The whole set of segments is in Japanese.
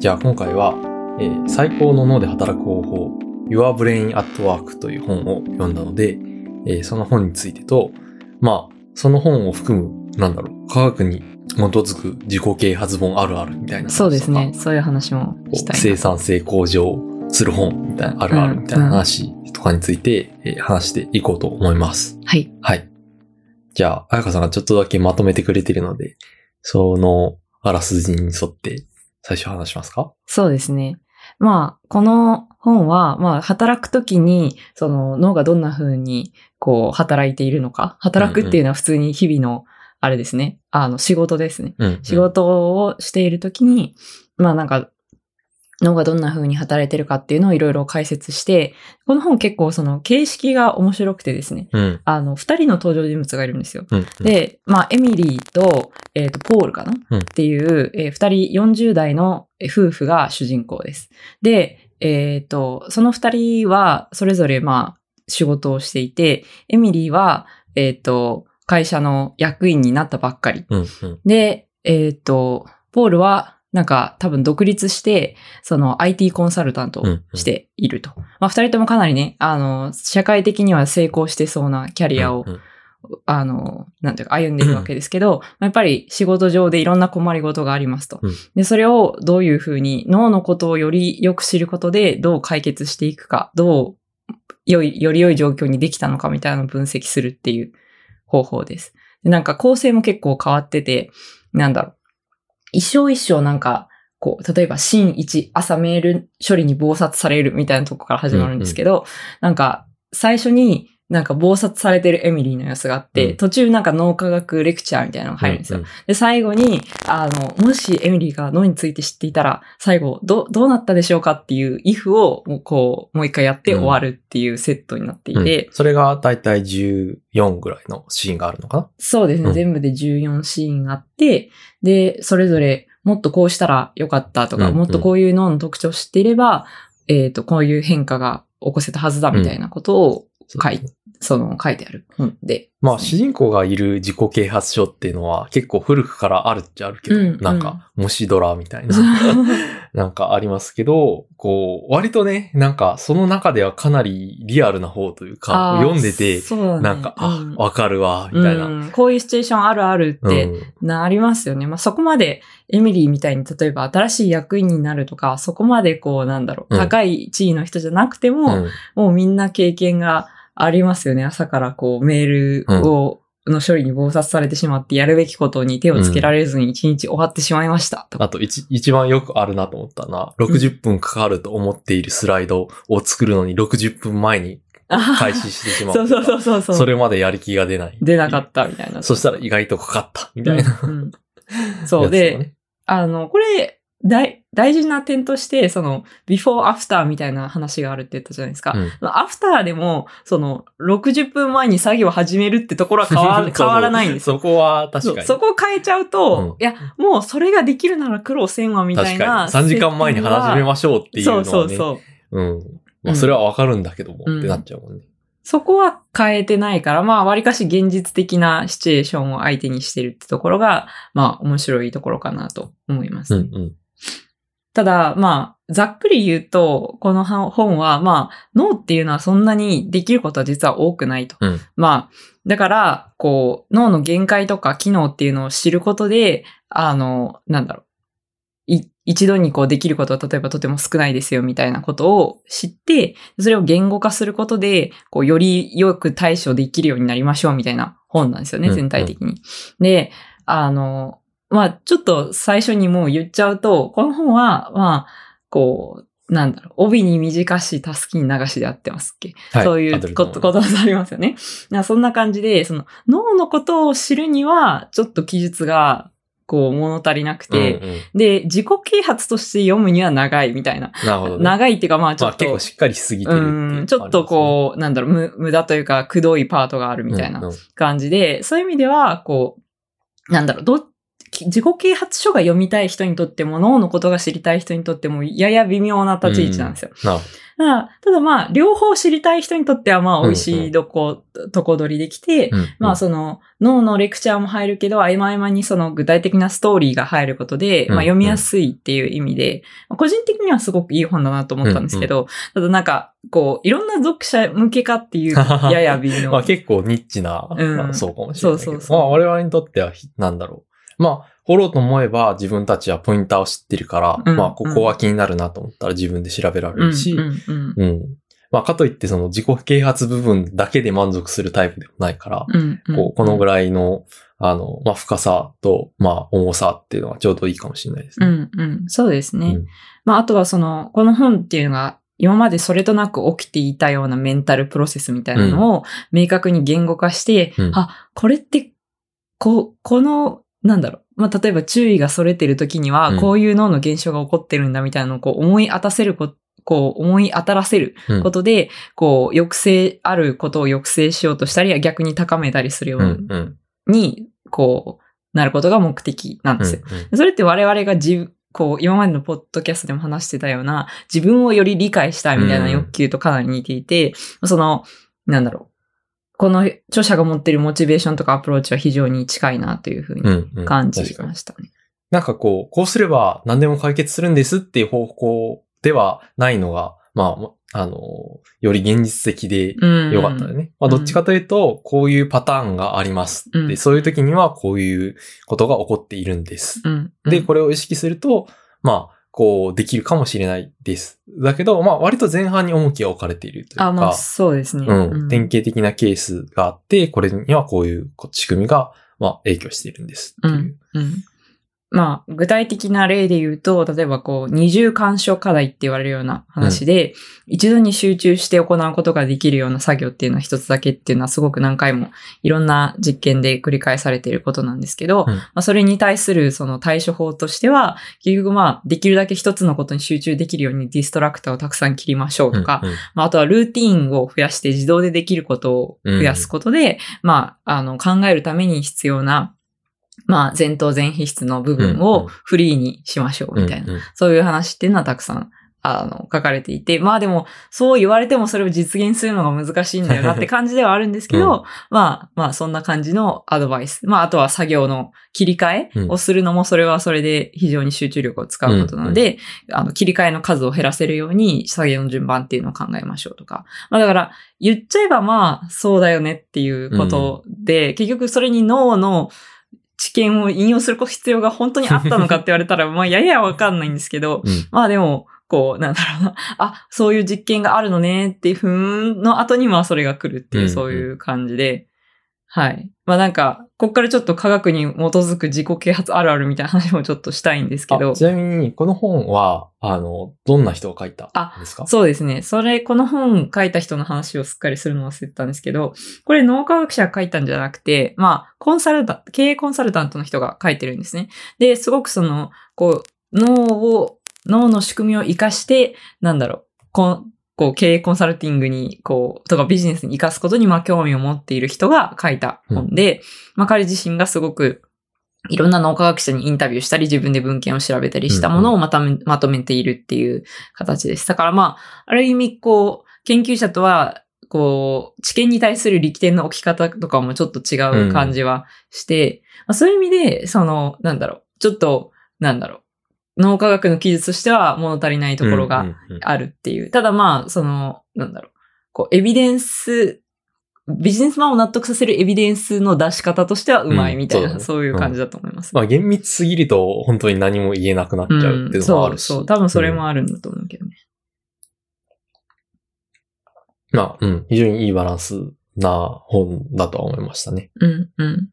じゃあ今回は、えー最高の脳で働く方法 Your Brain at Work という本を読んだので、えーその本についてと、まあ、その本を含む、なんだろう、科学に基づく自己啓発本あるあるみたいな。そうですね。そういう話もこしたい生産性向上する本みたいな、あるあるみたいな話とかについて、えー話していこうと思います。はい。はい。じゃあ、あやかさんがちょっとだけまとめてくれてるので、そのあらすじに沿って最初話しますか？そうですね。まあ、この本は、まあ、働くときに、その脳がどんな風に、こう、働いているのか。働くっていうのは普通に日々の、あれですね。あの、仕事ですね。うん。仕事をしているときに、まあなんか、脳がどんな風に働いてるかっていうのをいろいろ解説して、この本結構その形式が面白くてですね、うん。あの、二人の登場人物がいるんですよ。うん。で、まあ、エミリーと、えっ、と、ポールかな、うんっていう、えー二人40代のえー夫婦が主人公です。で、えっ、と、その二人は、それぞれ、まあ、仕事をしていて、エミリーは、えっ、と、会社の役員になったばっかり。うん。うん。で、えっ、と、ポールは、なんか多分独立して、その IT コンサルタントをしていると。まあ二人ともかなりね、あの、社会的には成功してそうなキャリアをうんうんあの、なんていうか、歩んでるわけですけど、やっぱり仕事上でいろんな困りごとがありますと。うんで、それをどういうふうに脳のことをよりよく知ることでどう解決していくか、どう良い、より良い状況にできたのかみたいなのを分析するっていう方法です。でなんか構成も結構変わってて、なんだろう。一生一生なんか、こう、例えば、シーン1、朝メール処理に暴殺されるみたいなとこから始まるんですけど、なんか、最初になんか暴殺されてるエミリーの様子があって、うん。途中なんか脳科学レクチャーみたいなのが入るんですよ。うんで、最後に、あの、もしエミリーが脳について知っていたら、最後、ど、どうなったでしょうかっていう if を、もうこう、もう一回やって終わるっていうセットになっていて、うん。それがだいたい14ぐらいのシーンがあるのかな？そうですね、うん。全部で14シーンあって、で、それぞれ、もっとこうしたらよかったとか、うんうん。もっとこういう脳の特徴を知っていれば、えっ、と、こういう変化が起こせたはずだみたいなことを書い、その書いてある。本で。まあ、主人公がいる自己啓発書っていうのは結構古くからあるっちゃあるけど、うん。うんなん。か、虫ドラみたいな、なんかありますけど、こう、割とね、なんか、その中ではかなりリアルな方というか、読んでて、そうだね。なんか、あうん、わかるわ、みたいな。うん。こういうシチュエーションあるあるってうん。なりますよね。まあそこまでエミリーみたいに例えば新しい役員になるとか、そこまでこうなんだろう、うん。高い地位の人じゃなくても、うん。もうみんな経験がありますよね。朝からこうメールを、の処理に暴殺されてしまってやるべきことに手をつけられずに一日終わってしまいました。とかあと一、一番よくあるなと思ったのは、60分かかると思っているスライドを作るのに60分前に開始してしまう。そうそうそうそうそう。それまでやる気が出ない。出なかったみたいな。そしたら意外とかかった、みたいな。うんうんそうで、ね、あの、これ、大、大事な点として、その、before, after みたいな話があるって言ったじゃないですか。うんアフターでも、その、60分前に作業を始めるってところは 変わ変わらないんですよ。そこは確かに。そこを変えちゃうと、うんいや、もうそれができるなら苦労せんわみたい確かな。に。3時間前に話しめましょうっていうのはね。そうそうそう。うん。まあ、それはわかるんだけども、うんってなっちゃうもんね。そこは変えてないから、まあ、割かし現実的なシチュエーションを相手にしてるってところが、まあ、面白いところかなと思います、ねうんうん。ただ、まあ、ざっくり言うと、この本は、まあ、脳っていうのはそんなにできることは実は多くないと。うんまあ、だから、こう、脳の限界とか機能っていうのを知ることで、あの、なんだろう。い一度にこうできることは例えばとても少ないですよみたいなことを知って、それを言語化することで、こうよりよく対処できるようになりましょうみたいな本なんですよね、うん全体的に。で、あの、まあちょっと最初にもう言っちゃうと、この本は、まあ、こう、なんだろう、帯に短し、たすきに流しであってますっけ、はいそういうこと、ことありますよね。なそんな感じで、その脳のことを知るには、ちょっと記述が、こう、物足りなくて、うんうんで、自己啓発として読むには長いみたいな。なるほど、ね。長いっていうか、まあちょまあっと、結構しっかりしすぎてるってね、ん、ちょっとこう、なんだろう、む無駄というか、くどいパートがあるみたいなうんうん感じで、そういう意味では、こう、なんだろう、どっき自己啓発書が読みたい人にとっても、脳のことが知りたい人にとっても、やや微妙な立ち位置なんですよ。なるほまあ、ただまあ、両方知りたい人にとってはまあ、美味しいどこ、とこ取りできて、うんまあ、その、脳のレクチャーも入るけど、合間合間にその具体的なストーリーが入ることで、うんまあ、読みやすいっていう意味で、まあ個人的にはすごくいい本だなと思ったんですけど、ただなんか、こう、いろんな読者向けかっていう、やや微妙。まあ結構ニッチな、うんまあそうかもしれない。そうそうそうまあ我々にとってはひ、なんだろう。まあ、掘ろうと思えば自分たちはポインターを知ってるから、うんまあここは気になるなと思ったら自分で調べられるし、うんうんうん。まあかといってその自己啓発部分だけで満足するタイプでもないから、うんうんこう、このぐらい。らいの、あの、まあ深さと、まあ重さっていうのはちょうどいいかもしれないですね。うんうん。そうですね。うんまあ、あとはその、この本っていうのが、今までそれとなく起きていたようなメンタルプロセスみたいなのを明確に言語化して、うんあ、これって、こ、この、なんだろう。まあ、例えば注意がそれてる時にはうん、こういう脳の現象が起こってるんだみたいなのをこう思い当たせるここう思い当たらせるうんことで、こう抑制、あることを抑制しようとしたり、逆に高めたりするよう。に、こう、なることが目的なんですよ。うんそれって我々が自こう、今までのポッドキャストでも話してたような、自分をより理解したいみたいな欲求とかなり似ていて、その、なんだろう。この著者が持っているモチベーションとかアプローチは非常に近いなというふうにうんうん感じましたね。なんかこう、こうすれば何でも解決するんですっていう方向ではないのが、まあ、あの、より現実的でうん。よかったよね。まあ、どっちかというと、こういうパターンがありますうんそういう時にはこういうことが起こっているんです。うん。で、これを意識すると、まあ、こう、できるかもしれないです。だけど、まあ、割と前半に重きが置かれているというか、あ、まあ、そうですね。うん、典型的なケースがあって、これにはこういう仕組みが、まあ、影響しているんですっていう。うん。まあ、具体的な例で言うと、例えばこう、二重干渉課題って言われるような話で、一度に集中して行うことができるような作業っていうのは一つだけっていうのはすごく何回もいろんな実験で繰り返されていることなんですけど、うん。まあ、それに対するその対処法としては、結局まあ、できるだけ一つのことに集中できるようにディストラクターをたくさん切りましょうとか、うんうんまあ、あとはルーティーンを増やして自動でできることを増やすことで、まあ、あの、考えるために必要な、まあ、前頭前皮質の部分をフリーにしましょうみたいな、そういう話っていうのはたくさん、あの、書かれていて、まあでも、そう言われてもそれを実現するのが難しいんだよなって感じではあるんですけど、うん。まあ、まあ、そんな感じのアドバイス。まあ、あとは作業の切り替えうんをするのも、それはそれで非常に集中力を使うことなので、あの、切り替えの数を減らせるように、作業の順番っていうのを考えましょうとか。まあ、だから、言っちゃえばまあ、そうだよねっていうことで、結局それに脳の知見を引用する必要が本当にあったのかって言われたら、まあ、ややわかんないんですけど、うん。まあでも、こう、なんだろうな、あ、そういう実験があるのねっていうふうの後にまあそれが来るっていう、そういう感じで、はい。まあなんか、こっからちょっと科学に基づく自己啓発あるあるみたいな話もちょっとしたいんですけどあ、ちなみに、この本は、あの、どんな人が書いたんですか？そうですね。それ、この本書いた人の話をすっかりするの忘れてたんですけど、これ脳科学者が書いたんじゃなくて、まあ、コンサルタント、経営コンサルタントの人が書いてるんですね。で、すごくその、こう、脳を、脳の仕組みを活かして、なんだろう、こう、こう経営コンサルティングに、こう、とかビジネスに活かすことに、まあ、興味を持っている人が書いた本で、まあ、彼自身がすごく、いろんな脳科学者にインタビューしたり、自分で文献を調べたりしたものをまとめ、まとめているっていう形です。だからまあ、ある意味、こう、研究者とは、こう、知見に対する力点の置き方とかもちょっと違う感じはして、まあ、そういう意味で、その、なんだろう、ちょっと、なんだろう、脳科学の記述としては物足りないところがうんうんうんあるっていう。ただまあ、その、なんだろう、こう、エビデンス、ビジネスマンを納得させるエビデンスの出し方としてはうまいみたいな、うんそうだねそういう感じだと思います。まあ、厳密すぎると、本当に何も言えなくなっちゃうっていうのもあるし。そうそう。多分それもあるんだと思うけどね。まあ、うん、非常にいいバランスな本だとは思いましたね。うん、うん。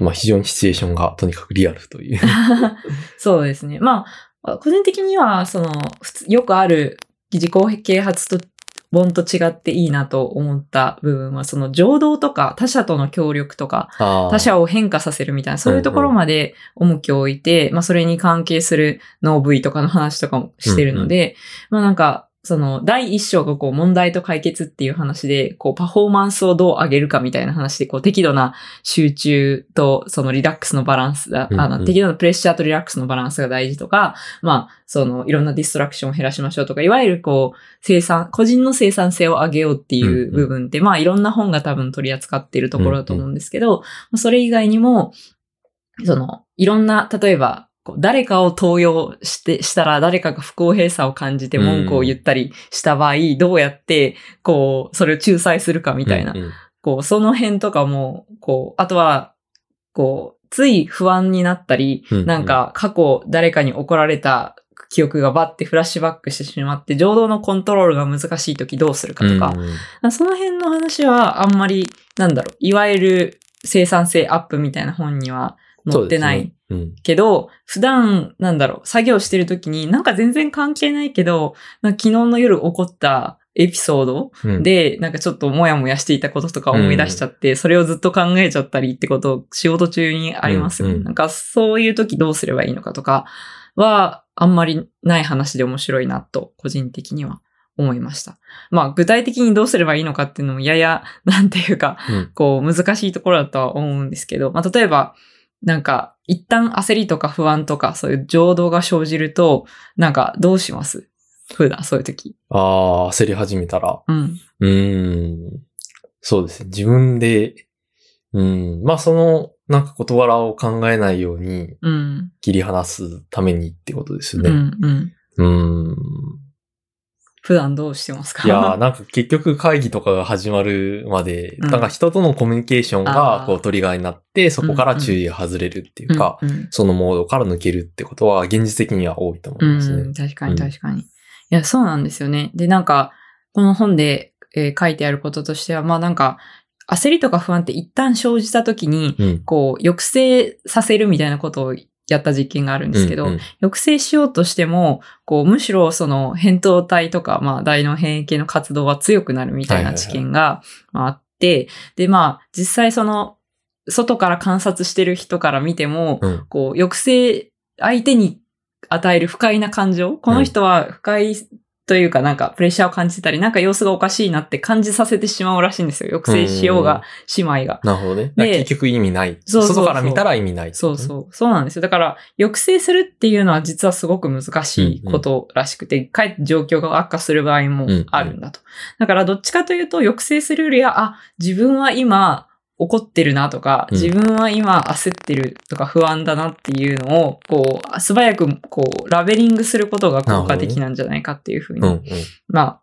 まあ、非常にシチュエーションがとにかくリアルという。そうですね。まあ、個人的には、その、よくある自己啓発と本と違っていいなと思った部分は、その情動とか他者との協力とか、他者を変化させるみたいな、そういうところまで重きを置いて、まあそれに関係する脳部位とかの話とかもしてるので、まあなんか、その、第一章がこう、問題と解決っていう話で、こう、パフォーマンスをどう上げるかみたいな話で、こう、適度な集中と、そのリラックスのバランスだ、あの、適度なプレッシャーとリラックスのバランスが大事とか、まあ、その、いろんなディストラクションを減らしましょうとか、いわゆるこう、生産、個人の生産性を上げようっていう部分って、まあ、いろんな本が多分取り扱っているところだと思うんですけど、まあそれ以外にも、その、いろんな、例えば、誰かを登用して、したら誰かが不公平さを感じて文句を言ったりした場合、どうやって、こう、それを仲裁するかみたいな、うんうんこう、その辺とかも、こう、あとは、こう、つい不安になったり、うんうん。なんか過去誰かに怒られた記憶がバッてフラッシュバックしてしまって、情動のコントロールが難しい時どうするかとか、うんうん。その辺の話はあんまり、なんだろう、いわゆる生産性アップみたいな本には載ってない。そうん。けど、普段、なんだろう、作業してる時になんか全然関係ないけど、昨日の夜起こったエピソードうん。で、なんかちょっともやもやしていたこととか思い出しちゃって、それをずっと考えちゃったりってことを仕事中にあります。うんうん。なんかそういう時どうすればいいのかとかは、あんまりない話で面白いなと、個人的には思いました。まあ、具体的にどうすればいいのかっていうのもやや、なんていうか、うん。こう、難しいところだとは思うんですけど、まあ、例えば、なんか、一旦焦りとか不安とか、そういう情動が生じると、なんか、どうします？普段、そういう時。ああ、焦り始めたら。うん。うーん。そうですね。自分で、うん。まあ、その、なんか事柄を考えないようにうん。切り離すためにってことですよね。うん。うん。うん。普段どうしてますか？いやー、なんか結局会議とかが始まるまで、うんなんか人とのコミュニケーションがこうトリガーになって、そこから注意が外れるっていうか、うんうんそのモードから抜けるってことは現実的には多いと思いますね。うん、確かに確かに。いや、そうなんですよね。で、なんか、この本で、えー書いてあることとしては、まあなんか、焦りとか不安って一旦生じた時に、うん。こう、抑制させるみたいなことをやった実験があるんですけど、うんうん。抑制しようとしても、こう、むしろその、扁桃体とか、まあ、大脳変異系の活動は強くなるみたいな知見がまああって、で、まあ、実際その、外から観察してる人から見ても、うん。こう、抑制、相手に与える不快な感情、この人は不快というかなんかプレッシャーを感じてたり、なんか様子がおかしいなって感じさせてしまうらしいんですよ。抑制しようが、姉妹が。なるほどね。結局意味ない。そうそうそう外から見たら意味ない、そうそう。そうなんですよ。だから、抑制するっていうのは実はすごく難しいことらしくて、かえって状況が悪化する場合もあるんだと。だから、どっちかというと、抑制するよりは、あ、自分は今怒ってるなとか、うん自分は今焦ってるとか不安だなっていうのを、こう、素早く、こう、ラベリングすることが効果的なんじゃないかっていうふうにうんうん。まあ、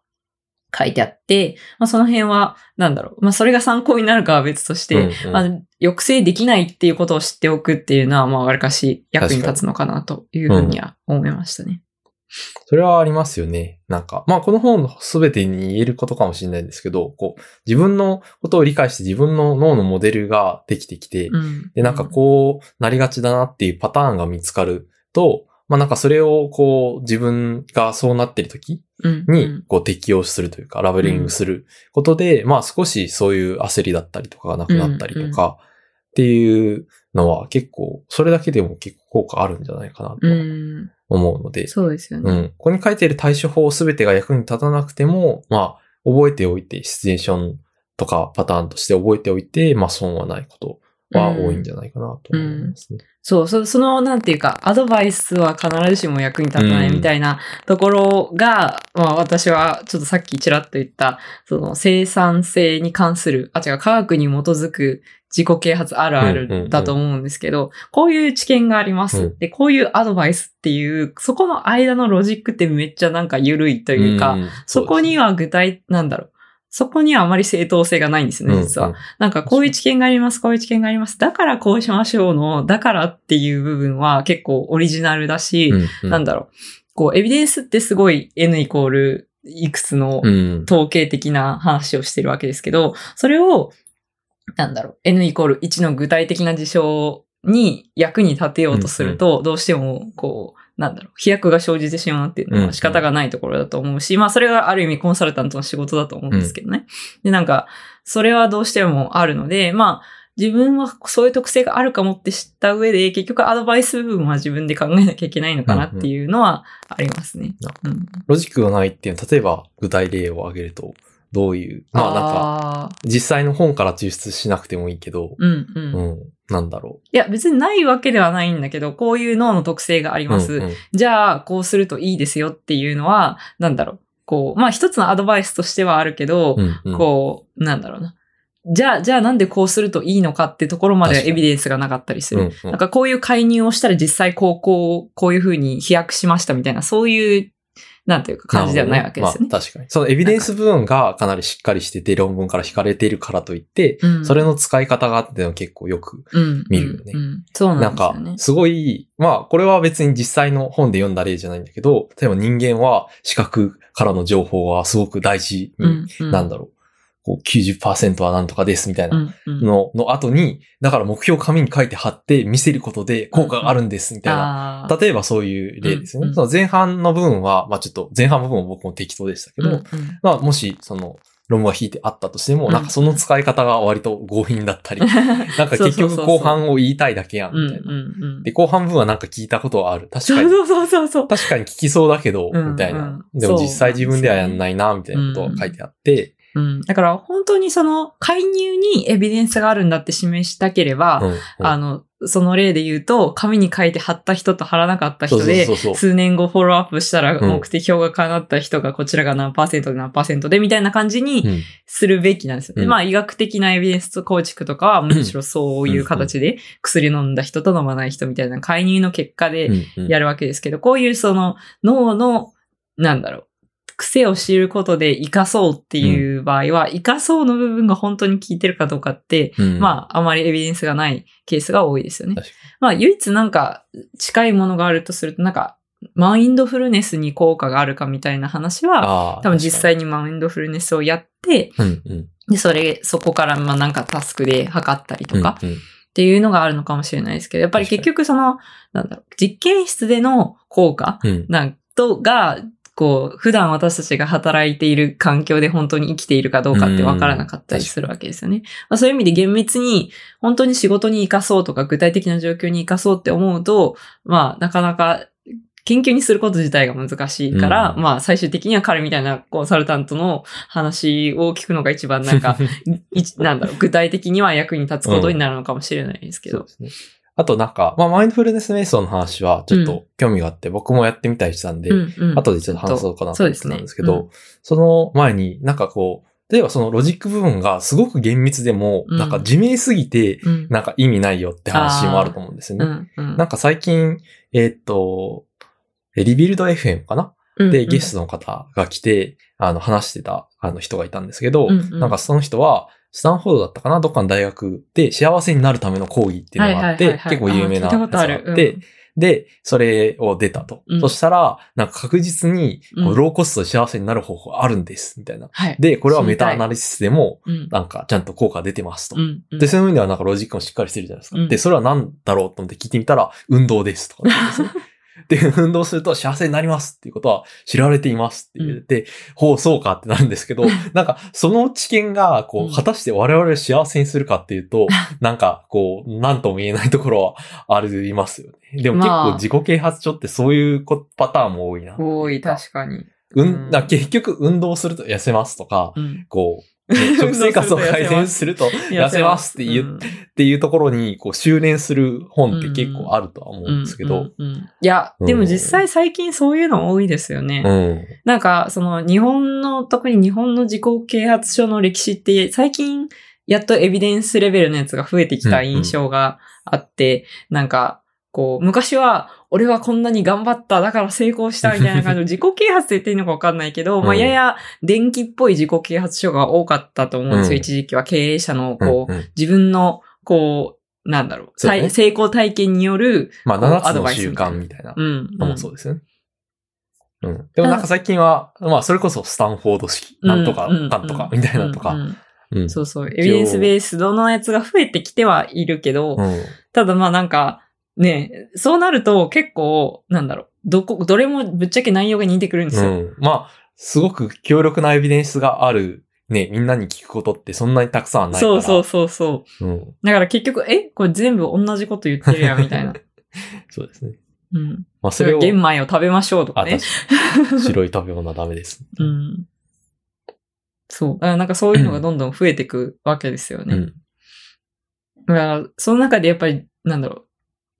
書いてあって、まあ、その辺は、なんだろう。まあ、それが参考になるかは別として、うんうんまあ、抑制できないっていうことを知っておくっていうのは、まあ、わりかし役に立つのかなというふうには思いましたね。それはありますよね。なんか、まあこの本のすべてに言えることかもしれないですけど、こう、自分のことを理解して自分の脳のモデルができてきて、うん。で、なんかこうなりがちだなっていうパターンが見つかると、まあなんかそれをこう自分がそうなってる時うん、にこう適用するというか、ラベリングすることで、まあ少しそういう焦りだったりとかがなくなったりとかっていうのは結構、それだけでも結構効果あるんじゃないかなとうん。思うので、そうですよね。うん。ここに書いている対処法すべてが役に立たなくても、まあ、覚えておいて、シチュエーションとかパターンとして覚えておいて、まあ、損はないことは多いんじゃないかなと思いますね。そう、そその、なんていうか、アドバイスは必ずしも役に立たないみたいなところが、まあ私はちょっとさっきちらっと言った、その生産性に関する、あ、違う、科学に基づく自己啓発あるあうんうんうんるだと思うんですけど、こういう知見があります、うんで、こういうアドバイスっていう、そこの間のロジックってめっちゃなんか緩いというか、んそこに、は具体、なんだろう。そこにはあまり正当性がないんですよね、実は。なんかこういう知見があります、こういう知見があります。だからこうしましょうの、だからっていう部分は結構オリジナルだし、なんだだろう。こう、エビデンスってすごい N イコールいくつのうん。統計的な話をしてるわけですけど、それを、なんだろう、N イコール1の具体的な事象に役に立てようとすると、どうしても、こう、なんだろう、飛躍が生じてしまうっていうのは仕方がないところだと思うし、まあそれがある意味コンサルタントの仕事だと思うんですけどね。で、なんか、それはどうしてもあるので、まあ、自分はそういう特性があるかもって知った上で、結局アドバイス部分は自分で考えなきゃいけないのかなっていうのはありますね。うん。ロジックがないっていうのは、例えば具体例を挙げると、どういう、まあなんか、実際の本から抽出しなくてもいいけど、うんうん。うん、なんだろいや、別にないわけではないんだけど、こういう脳の特性がありう。ます。うんうんじゃあ、こうするといいですよっていうのは、なんだろう。こう、まあ一つのアドバイスとしてはあるけど、うんうんこう、なんだろうな。じゃあ、じゃあなんでこうするといいのかってところまでエビデンスがなかったりする。うんうんなんかこういう介入をしたら実際こう、こう、こういうふうに飛躍しましたみたいな、そういう、なんていうか感じではないわけですよね。まあ確かに。そのエビデンス部分がかなりしっかりしてて論文から引かれているからといって、うんそれの使い方があっての結構よく、うん見るよねうんうんそうななんんかですよね。、すごい、まあ、これは別に実際の本で読んだ例じゃないんだけど、例えば人間は視覚からの情報はすごく大事なんだろう、こう90%はなんとかですみたいなの、の後に、だから目標を紙に書いて貼って見せることで効果があるんですみたいな。例えばそういう例ですね。その前半の部分は、まあちょっと前半部分は僕も適当でしたけど、まあもしその論文が引いてあったとしても、うんなんかその使い方が割と強引だったり、なんか結局後半を言いたいだけやんうんみたいな。で、後半部分はなんか聞いたことはある。確かに。そうそうそうそう。確かに聞きそうだけど、うんみたいな。うんでも実際自分ではやんないな、みたいなことが書いてあって、うん。だから本当にその介入にエビデンスがあるんだって示したければ、うんうん。あの、その例で言うと、紙に書いて貼った人と貼らなかった人で数年後フォローアップしたらうん。目的標が叶った人がこちらが何パーセントで何パーセントでみたいな感じにうん。するべきなんですよね。うん。まあ医学的なエビデンス構築とかはむしろそういう形で薬飲んだ人と飲まない人みたいな介入の結果でやるわけですけど、こういうその脳の、なんだろう、癖を知ることで活かそうっていう場合は、活かそうの部分が本当に効いてるかどうかって、うん。まあ、あまりエビデンスがないケースが多いですよね。まあ、唯一なんか近いものがあるとすると、なんか、マインドフルネスに効果があるかみたいな話は、多分実際にマインドフルネスをやって、うんうん。で、それ、そこからまあなんかタスクで測ったりとか、うんうん。っていうのがあるのかもしれないですけど、やっぱり結局その、なんだろう、実験室での効果うん。なんとが、こう、普段私たちが働いている環境で本当に生きているかどうかって分からなかったりするわけですよね。まあ、そういう意味で厳密に本当に仕事に活かそうとか具体的な状況に活かそうって思うと、まあ、なかなか研究にすること自体が難しいから、うんまあ、最終的には彼みたいなコンサルタントの話を聞くのが一番なんか、いなんだろう、具体的には役に立つことになるのかもしれないですけど。そうですね。あとなんか、まあマインドフルネス瞑想の話はちょっと興味があって、僕もやってみたりしたんで、うんうん。後でちょっと話そうかなと思ってたんですけど、そうその前になんかこう、例えばそのロジック部分がすごく厳密でも、うん。なんか自明すぎて、うん。なんか意味ないよって話もあると思うんですよね。うんうん。なんか最近、えーっと、えリビルド FM かな？で、ゲストの方が来て、あの、話してた、あの人がいたんですけど、うんうん。なんかその人は、スタンフォードだったかな？どっかの大学で幸せになるための講義っていうのがあって結構有名なやつがあってうん、で、それを出たと。うんそしたら、なんか確実に、ローコストで幸せになる方法あるんです、みたいな。はい。で、これはメタアナリシスでも、うんなんかちゃんと効果出てますとう。んうんで、そういう意味ではなんかロジックもしっかりしてるじゃないですか。うんで、それは何だろうと思って聞いてみたら、運動ですとかですね。で、運動すると幸せになりますっていうことは知られていますって言って、ほう、そうかってなるんですけど、なんか、その知見が、こうんう、果たして我々を幸せにするかっていうと、なんか、こう、なんとも言えないところはありますよね。でも結まあ構自己啓発書ってそういうこパターンも多いな。多い、確かに。うん、うんだ結局運動すると痩せますとか、うん。こう、ね食生活を改善す。ると痩せますって言ううん。っていうところに、こう、修練する本って結構あるとは思うんですけど、うんうんうんいや、うんでも実際最近そういうの多いですよね。うん。なんか、その日本の、特に日本の自己啓発書の歴史って最近やっとエビデンスレベルのやつが増えてきた印象があって、なんか、こう、昔は、俺はこんなに頑張った、だから成功したみたいな感じの 自己啓発って言っていいのかわかんないけど、まあ、うんやや電気っぽい自己啓発書が多かったと思うんですよ。うん一時期は経営者の、こう、うんうん自分の、こう、なんだろう、ね体成功体験による、まあ、こう7つの習慣みたいなうん。のもそうですよね。うん。でもなんか最近は、まあ、それこそスタンフォード式、うんなんとか、うんとか、みたいなのとか、うん。そうそう。エビデンスベースドのやつが増えてきてはいるけど、うん。ただまあなんか、ね、そうなると結構、なんだろう、どこ、どれもぶっちゃけ内容が似てくるんですよ。うん。まあ、すごく強力なエビデンスがあるね、みんなに聞くことってそんなにたくさんはないから。そうそうそうそう。うん。だから結局、え、これ全部同じこと言ってるやん、みたいな。そうですね。うん。まあ、それを。玄米を食べましょうとかあ、ね確。かに。白い食べ物はダメです。うん。そう。なんかそういうのがどんどん増えていくわけですよね。うん。だから、その中でやっぱり、なんだろう。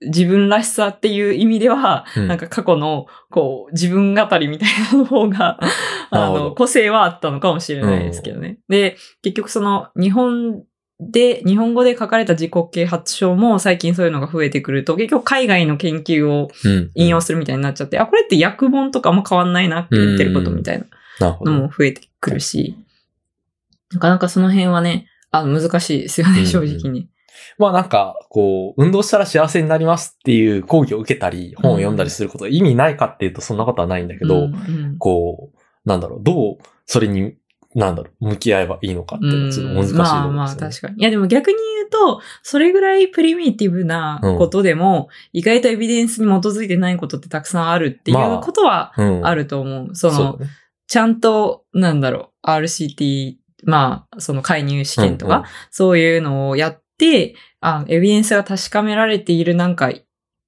自分らしさっていう意味では、うんなんか過去の、こう、自分語りみたいなの方が、あの、個性はあったのかもしれないですけどね。で、結局その、日本で、日本語で書かれた自己啓発書も最近そういうのが増えてくると、結局海外の研究をうん。引用するみたいになっちゃって、あ、これって訳本とかも変わんないなって言ってることみたいな。のも増えてくるし、なかなかその辺はね、あの、難しいですよね、うんうん正直に。まあなんか、こう、運動したら幸せになりますっていう講義を受けたり、本を読んだりすることが意味ないかっていうとそんなことはないんだけど、うんうんこう、なんだろう、どうそれに、なんだろう、向き合えばいいのかっていうのはちょっと難しいところですよね。まあまあ確かに。いやでも逆に言うと、それぐらいプリミティブなことでも、意外とエビデンスに基づいてないことってたくさんあるっていうことはうん。あると思う。その、そうだね。ちゃんと、なんだろう、RCT、まあ、その介入試験とか、うんうんそういうのをやって、あエビデンスが確かめられているなんか、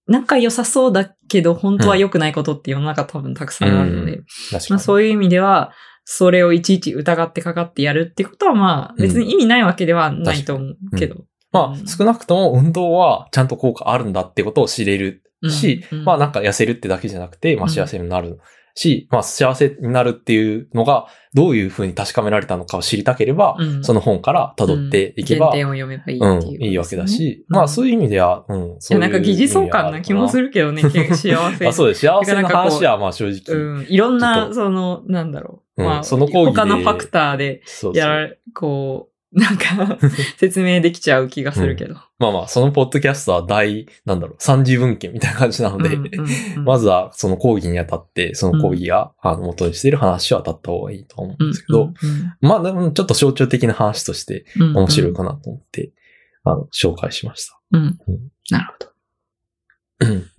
なんか良さそうだけど、本当は良くないことって世の中多分たくさんあるので、うん。まあそういう意味では、それをいちいち疑ってかかってやるってことはまあ別に意味ないわけではないと思うけど。まあ、少なくとも運動はちゃんと効果あるんだってことを知れるし、うん。うん。まあなんか痩せるってだけじゃなくて、まあ幸せになるし、まあ幸せになるっていうのがどういうふうに確かめられたのかを知りたければ、うんその本から辿っていけば、原点を読めばいいうんいう、いいわけだし、うんまあそういう意味では、うん、そういうなんか疑似相関な気もするけどね、幸せ。あ、そうです。幸せな話はまあ正直、うん。いろんな、とその、なんだろう。うんまあ、その講義で他のファクターでやられ、こう、なんか、説明できちゃう気がするけど。まあまあ、そのポッドキャストは大、なんだろう、三次文献みたいな感じなので、うんうんうん まずはその講義にあたって、その講義が、あの元にしている話を当たった方がいいと思うんですけど、まあでもちょっと象徴的な話としてうんうんうん面白いかなと思って、あの、紹介しました。うんうんなるほど。うん。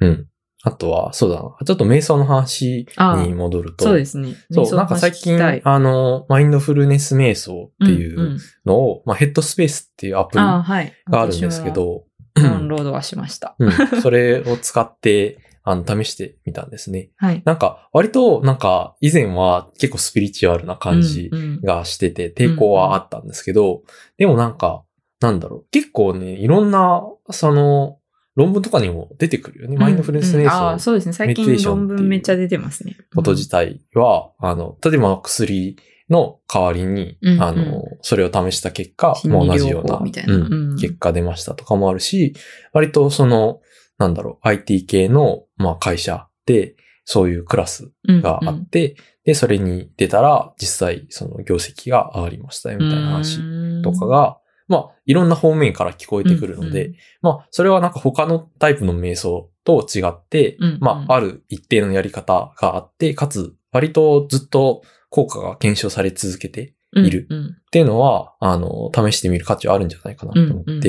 うん。あとは、そうだな。ちょっと瞑想の話に戻ると。そうですね。そう、なんか最近、あの、マインドフルネス瞑想っていううんうんのを、まあヘッドスペースっていうアプリ。があるんですけど、ダウンロードはしました。うん、それを使って、あの、試してみたんですね。はい。なんか、割と、なんか、以前は結構スピリチュアルな感じうんうんがしてて、抵抗はあったんですけど、でもなんか、なんだろう、結構ね、いろんな、その、論文とかにも出てくるよね。マインドフルネス瞑うんうんああ、想そうですね。最近論文めっちゃ出てますね。こと自体は、あの、例えば薬の代わりに、うんうん。あの、それを試した結果、もう同じような療法みたいな。うんうん。結果出ましたとかもあるし、割とその、なんだろう、IT 系の、まあ、会社で、そういうクラスうんがあって、で、それに出たら、実際、その業績が上がりましたよ、みたいな話とか、が、まあ、いろんな方面から聞こえてくるので、うんまあ、それはなんか他のタイプの瞑想と違って、うんうん。まあ、ある一定のやり方があって、かつ、割とずっと効果が検証され続けてうんいる。うんっていうのは、あの、試してみる価値はあるんじゃないかなと思って、うんうん。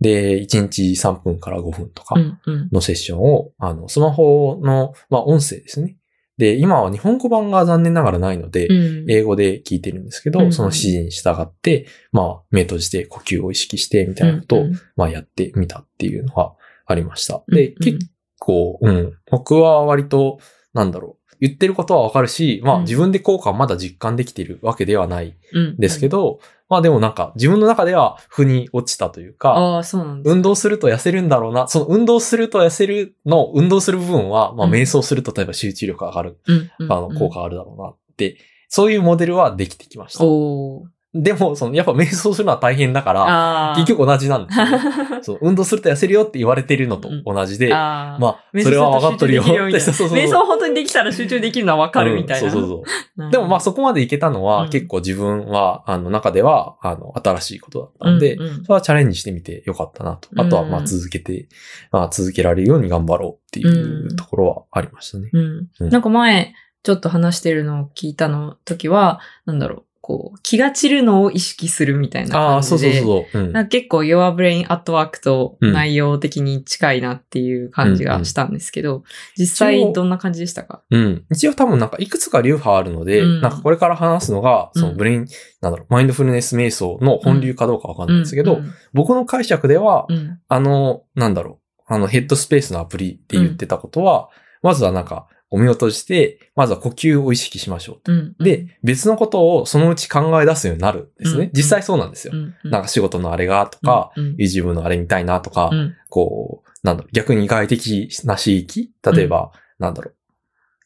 で、1日3分から5分とかうんうん。のセッションを、あの、スマホの、まあ、音声ですね。で、今は日本語版が残念ながらないので、うん。英語で聞いてるんですけど、うん。その指示に従って、まあ、目閉じて呼吸を意識して、みたいなことを、うんうんまあ、やってみたっていうのはありました。で、うん。結構、うん、僕は割と、なんだろう、言ってることはわかるし、まあ、うん。自分で効果はまだ実感できているわけではないうんですけど、まあでもなんか自分の中では負に落ちたというか、ああ、そうなん。運動すると痩せるんだろうな、その運動すると痩せるの、運動する部分は、まあうん瞑想すると例えば集中力上がる、うんうんあの、効果があるだろうなって、そういうモデルはできてきました。おーでも、その、やっぱ瞑想するのは大変だから。結局同じなんですよね。そう運動すると痩せるよって言われてるのと同じで、ああ。まあ、それは分かっとるよ瞑想すると集中できるよみたいな そうそうそう瞑想本当にできたら集中できるのは分かるみたいな。うんそうそうそう。うんでもまあそこまでいけたのは、うん結構自分は、あの中では、あの、新しいことだったので、うんうんそれはチャレンジしてみてよかったなと。あとはまあうん続けて、まあ続けられるように頑張ろうっていうところはありましたね。うんうんなんか前、ちょっと話してるのを聞いたの時は、なんだろう、こう、気が散るのを意識するみたいなああ、感じで。そうそうそう。うん。結構 Your Brain at Work とうん内容的に近いなっていう感じがしたんですけど、実一際応どんな感じでしたか？うん。一応多分なんかいくつか流派あるので、うんなんかこれから話すのが、そのうんブレイン、なんだろう、マインドフルネス瞑想の本流かどうかわかんないんですけど、うん僕の解釈では、うんあの、なんだろう、あのヘッドスペースのアプリって言ってたことは、まずはなんか、お目を閉じて、まずは呼吸を意識しましょうと。うんで、別のことをそのうち考え出すようになるんですね。うん実際そうなんですよ。うんうん。なんか仕事のあれがとか、うん YouTube のあれみたいなとか、うん。こう、なんだろう、逆に外的な刺激例えば、なんだろう、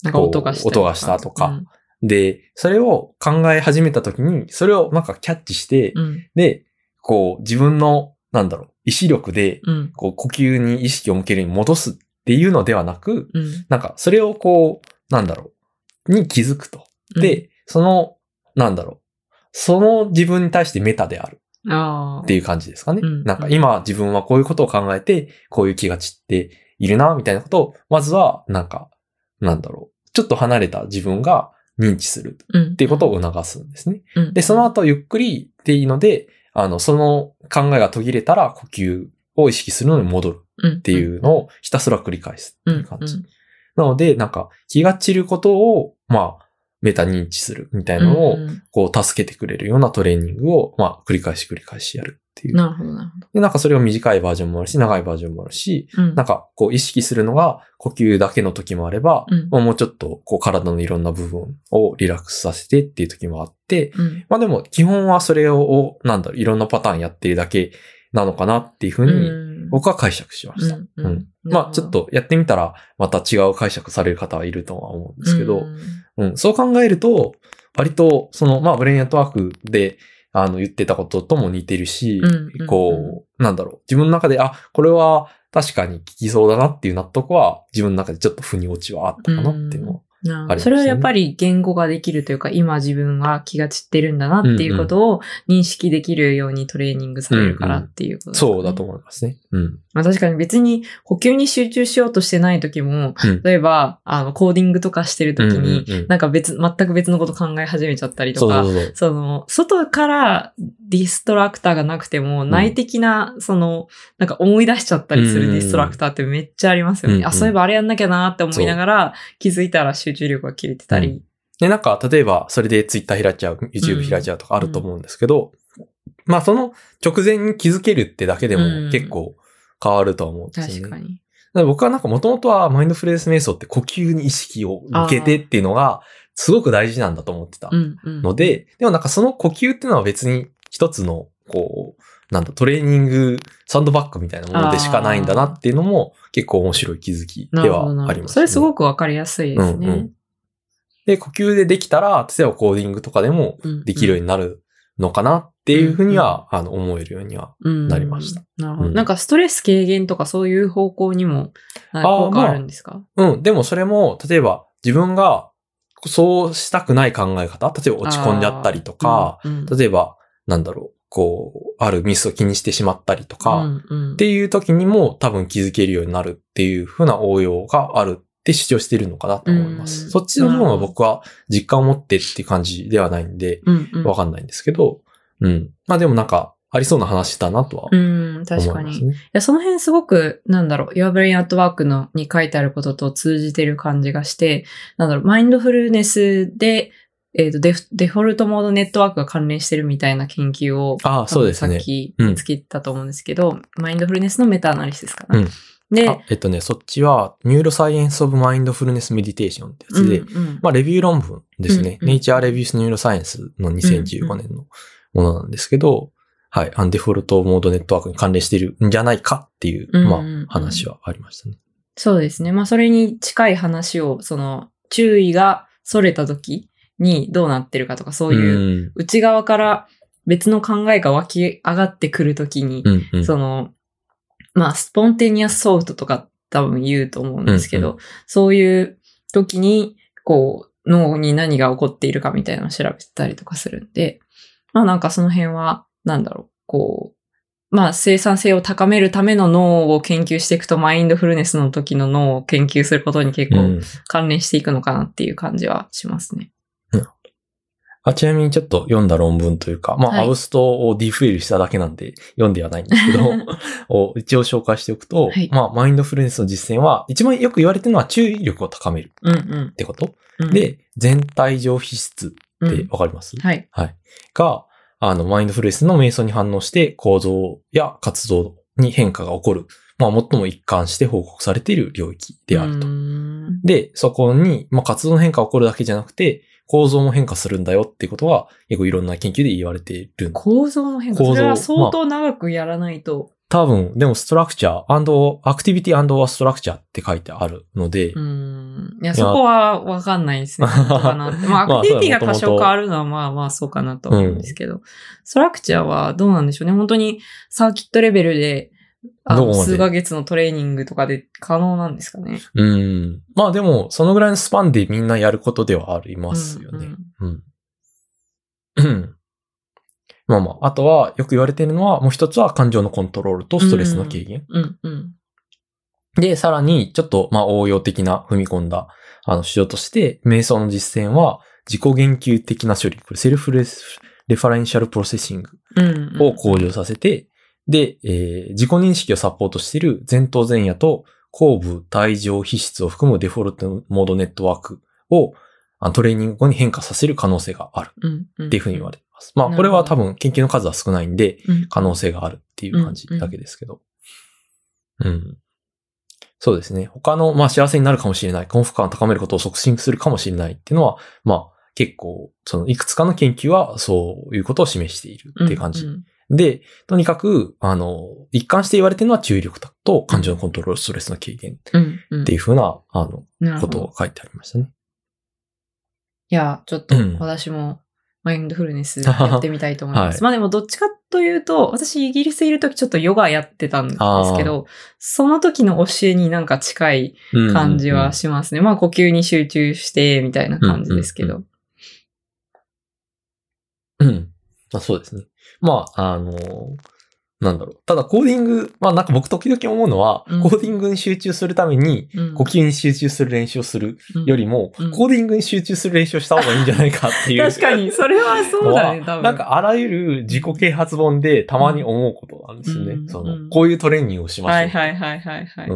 なんか音がしたり音がしたとか。うん。で、それを考え始めたときに、それをなんかキャッチして、うん。で、こう、自分の、なんだろう、意志力で、うん。こう、呼吸に意識を向けるように戻すっていうのではなく、うん。なんか、それをこう、なんだろう、に気づくと。で、その、なんだろう、その自分に対してメタである。っていう感じですかね。うん。なんか、今自分はこういうことを考えて、こういう気が散っているな、みたいなことを、まずは、なんか、なんだろう、ちょっと離れた自分が認知するっっていうことを促すんですね。うん。で、その後ゆっくりでいいので、あの、その考えが途切れたら呼吸を意識するのに戻るっっていうのをひたすら繰り返すっていう感じ。うんなので、なんか気が散ることを、まあ、メタ認知するみたいなのを、うんこう助けてくれるようなトレーニングを、まあ、繰り返し繰り返しやるっていう。なるほど、なるほど。で、なんかそれを短いバージョンもあるし、長いバージョンもあるし、うん。なんかこう意識するのが呼吸だけの時もあれば、うん。まあもうちょっとこう体のいろんな部分をリラックスさせてっていう時もあって、うん。まあでも基本はそれを、なんだろう、いろんなパターンやってるだけなのかなっていうふうにうん僕は解釈しました。うんまあちょっとやってみたらまた違う解釈される方はいるとは思うんですけど、うん。うん、そう考えると、割と、その、まあ、ブレインアットワークで、あの、言ってたこととも似てるし、こう、なんだろう、自分の中で、あ、これは確かに効きそうだなっていう納得は、自分の中でちょっと腑に落ちはあったかなっていうのは。ねそれはやっぱり言語ができるというか、今自分は気が散ってるんだなっていうことを認識できるようにトレーニングされるからっていうことですかね。そうだと思いますね。うん。まあ確かに別に呼吸に集中しようとしてない時も、うん。例えば、あの、コーディングとかしてる時に、うんうんうん。なんか別、全く別のこと考え始めちゃったりとか、その、外からディストラクターがなくても、内的な、その、なんか思い出しちゃったりするうんディストラクターってめっちゃありますよね。うんうん。あ、そういえばあれやんなきゃなって思いながら、気づいたら集中力が切れてたり。で、なんか、例えば、それでツイッター開いちゃう、YouTube 開いちゃうとかあると思うんですけど、まあ、その直前に気づけるってだけでうんも結構変わるとは思うんですよね。確かに。だから僕はなんか元々はマインドフルネス瞑想って呼吸に意識を向けてっていうのがすごく大事なんだと思ってたうんうん。ので、でもなんかその呼吸っていうのは別に一つのこう、なんだ、トレーニングサンドバッグみたいなものでしかないんだなっていうのも結構面白い気づきで。はあります、それすごくわかりやすいですね。うんうんで、呼吸でできたら、例えばコーディングとかでもできるようになるのかなっていうふうには、あの、思えるようには。うんなりました。なるほど。うんなんかストレス軽減とかそういう方向にも、効果あるんですか？うん。でもそれも、例えば自分がそうしたくない考え方、例えば落ち込んじゃったりとか、、あーうん例えば、なんだろう、こう、あるミスを気にしてしまったりとか、っていう時にも多分気づけるようになるっていう風な応用があるって主張してるのかなと思います。うんそっちの部分は僕は実感を持ってっていう感じではないんで、わかんないんですけど、うん。まあでもなんか、ありそうな話だなとはうん、確かに。い。や、その辺すごく、なんだろう、Your Brain at Work のに書いてあることと通じてる感じがして、なんだろう、マインドフルネスで、えっ、とデフ、デフォルトモードネットワークが関連してるみたいな研究を、ああ、そうですねさっ。きうん見つけたと思うんですけど、マインドフルネスのメタアナリシスかな。うんで、あえっとね、そっちは、 Neuroscience of Mindfulness Meditation ってやつで、うんうんまあ、レビュー論文ですね。うんうん Nature Reviews Neuroscience の2015年のものなんですけど、はい、アンデフォルトモードネットワークに関連しているんじゃないかっていう、うんうんまあ、話はありましたね。そうですね。まあ、それに近い話を、その、注意が逸れた時にどうなってるかとか、そういう、うん。内側から別の考えが湧き上がってくる時に、うんうん。その、まあ、スポンテニアスソートとか多分言うと思うんですけど、うんそういう時に、こう、脳に何が起こっているかみたいなのを調べたりとかするんで、まあなんかその辺は、なんだろう、こう、まあ生産性を高めるための脳を研究していくと、マインドフルネスの時の脳を研究することに結構うん関連していくのかなっていう感じはしますね。あちなみにちょっと読んだ論文というか、まあ、はいアブストをディフェールしただけなんで読んではないんですけど、を一応紹介しておくと、はいまあ、マインドフルネスの実践は、一番よく言われてるのは注意力を高めるうんうんってこと、うん。で、全体上皮質ってうんわかります、はい。はい。が、あの、マインドフルネスの瞑想に反応して構造や活動に変化が起こる。まあ、最も一貫して報告されている領域であると。で、そこに、まあ、活動の変化が起こるだけじゃなくて、構造も変化するんだよっていうことは、結構いろんな研究で言われているん構造の変化。それは相当長くやらないと。多分、でもストラクチャーアクティビティストラクチャーって書いてあるので、うーん。いや、そこはわかんないですね。かな。まあ、まあアクティビティが多少変わるのはまあまあそうかなと思うんですけど、ストラクチャーはどうなんでしょうね。本当にサーキットレベルで、あの数ヶ月のトレーニングとかで可能なんですかね。うん。まあでも、そのぐらいのスパンでみんなやることではありますよね。うん。うん。まあまあ、あとは、よく言われているのは、もう一つは感情のコントロールとストレスの軽減。うん、うん、で、さらに、ちょっと、まあ、応用的な踏み込んだ、あの、主張として、瞑想の実践は、自己言及的な処理、これ、 self-referential processing。を向上させて、で、えー自己認識をサポートしている前頭前野と後部帯状皮質を含むデフォルトモードネットワークをトレーニング後に変化させる可能性があるうん、うん。っていうふうに言われています。まあ、なるほどこれは多分研究の数は少ないんで、うん可能性があるっていう感じだけですけど。うん。そうですね。他の、まあ幸せになるかもしれない、幸福感を高めることを促進するかもしれないっていうのは、まあ結構、そのいくつかの研究はそういうことを示しているっていう感じ。うんで、とにかく、あの、一貫して言われてるのは注意力と感情のコントロール、ストレスの軽減うん。うん。っていうふうな、あの、なるほどことを書いてありましたね。いや、ちょっとうん私もマインドフルネスやってみたいと思います。はいまあでもどっちかというと、私イギリスいるときちょっとヨガやってたんですけど、その時の教えになんか近い感じはしますね。まあ呼吸に集中してみたいな感じですけど。うん。うん。まあそうですね。まあ、あのなんだろう。ただコーディング、まあなんか僕時々思うのは、うんコーディングに集中するために、うん呼吸に集中する練習をするよりも、うんコーディングに集中する練習をした方がいいんじゃないかっていう。確かに、それはそうだね、多分。なんかあらゆる自己啓発本でたまに思うことなんですよね。うんその、うんこういうトレーニングをしましょう。はいはいはいはいはい。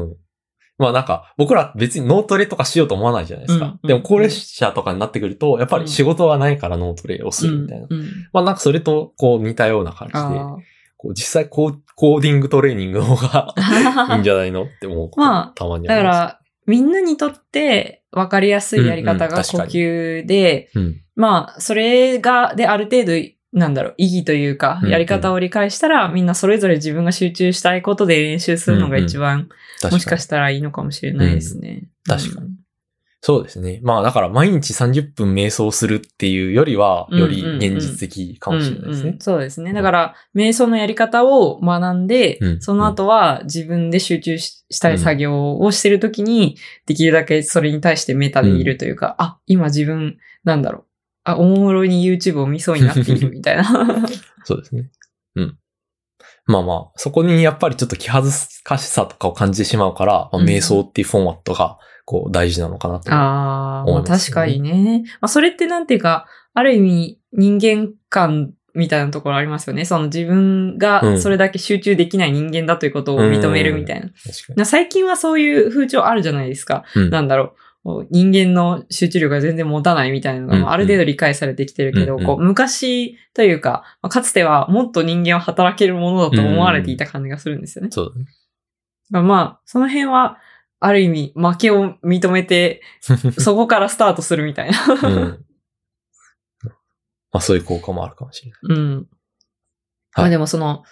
うん。まあなんか、僕ら別に脳トレとかしようと思わないじゃないですか。うんでも高齢者とかになってくると、やっぱり仕事がないから脳トレをするみたいな。うんうんまあなんかそれとこう似たような感じで、あこう実際コーコーディングトレーニングの方が いいんーじゃないの？って思うまあたまにあだかります。ら、みんなにとって分かりやすいやり方が呼うんうんうん。まあ、それが、で、ある程度、なんだろう、意義というかう、んやり方を理解したら、みんなそれぞれ自分が集中したいことで練習するのが一番、もしかししたらいいのかもしれないですね。うん確かに。そうですね。まあだから毎日30分瞑想するっていうよりは、より現実的かもしれないですね。うんうん。そうですね。だから、瞑想のやり方を学んで、うん。その後は自分で集中ししたい作業をしてるときに、できるだけそれに対してメタでいるというか、あ、今自分、なんだろう。あ、おもむろに YouTube を見そうになっているみたいな。そうですね。うん。まあまあ、そこにやっぱりちょっと気恥ずかしさとかを感じてしまうから、まあ、うん瞑想っていうフォーマットが、こう、大事なのかなと。思いますよね確かにね。まあそれってなんていうか、ある意味人間観みたいなところありますよね。その自分うがんそれだけ集中できない人間だということを認めるみたいな。確かに。な最近はそういう風潮あるじゃないですか。うんなんだろう。人間の集中力が全然持たないみたいなのがあある程度理解されてきてるけど、うんうんこう昔というか、まあかつてはもっと人間は働けるものだと思われていた感じがするんですよね。そうだね。まあまあ、その辺は、ある意味、負けを認めて、そこからスタートするみたいな。うん。まあそういう効果もあるかもしれない。うん。まはいあでもその、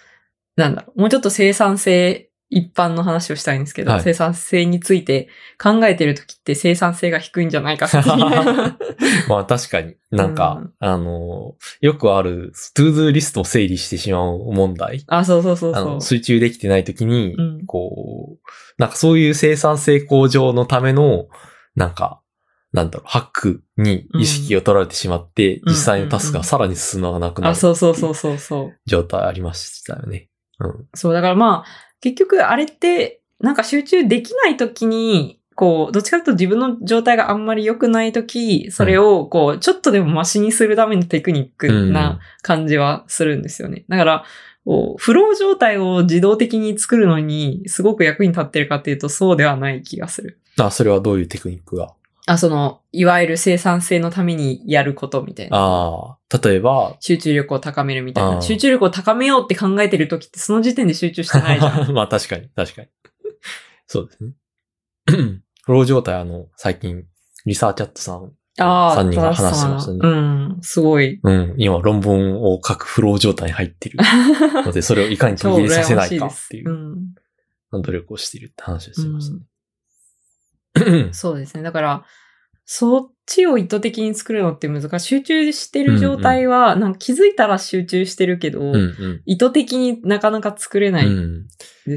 なんだろう、もうちょっと生産性、一般の話をしたいんですけど、はい生産性について考えてるときって生産性が低いんじゃないかっていう まあ確かに。なんか、うんあの、よくある、 to-do リストを整理してしまう問題。あ、そうそうそうそう。集中できてないときに、うんこう、なんかそういう生産性向上のための、なんか、なんだろう、ハックに意識を取られてしまって、うん実際のタスクがさらに進まなくなあ、るそうそうそうそうそう。状態ありましたよね。うん。そう、だからまあ、結局あれって、なんか集中できないときにこう、どっちかというと自分の状態があんまり良くないとき、それを、こう、ちょっとでもマシにするためのテクニックな感じはするんですよね。だから、こうフロー状態を自動的に作るのに、すごく役に立ってるかっていうと、そうではない気がする。あ、それはどういうテクニックが？あ、その、いわゆる生産性のためにやることみたいな。ああ、例えば、集中力を高めるみたいな。集中力を高めようって考えてるときって、その時点で集中してないじゃん。まあ確かに、確かに。そうですね。フロー状態、あの、最近、 Researchat さん、ああ、三人が話してましたねうん、すごい。うん、今論文を書くフロー状態に入ってる ので、それをいかに途切れさせないかっていうう、ん。努力をしているって話をしてましたね。そうですね。だから、そっちを意図的に作るのって難しい。集中してる状態は、なんか気づいたら集中してるけど、うんうん意図的になかなか作れないうん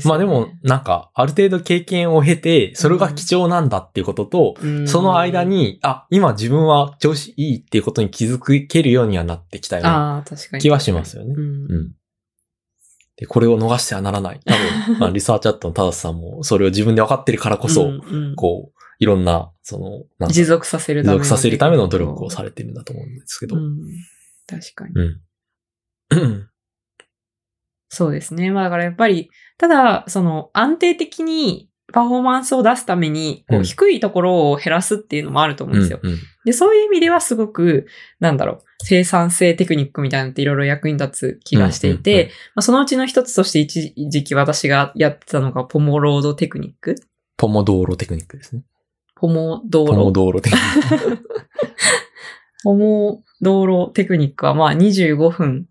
まあでも、なんか、ある程度経験を経て、それが貴重なんだっていうことと、うん、その間に、あ、今自分は調子いいっていうことに気づけるようにはなってきたような。気はしますよね。うんうん。で、これを逃してはならない。多分、まあ、リサーチャットのタダさんも、それを自分で分かってるからこそ、うんうんこう、いろんな、その、なんだ持続させるための持続させるための努力をされてるんだと思うんですけど。うん。確かに。うん。そうですね。まあだからやっぱり、ただ、その安定的にパフォーマンスを出すために、こううん低いところを減らすっていうのもあると思うんですよ。うんうんで、そういう意味ではすごく、なんだろう、生産性テクニックみたいなのっていろいろ役に立つ気がしていて、うんうんうんまあ、そのうちの一つとして一時期私がやってたのがポモロードテクニックポモドーロテクニックですね。ポモドーポモロ。ドーロテクニック。ポモドーロテクニック はまあ25分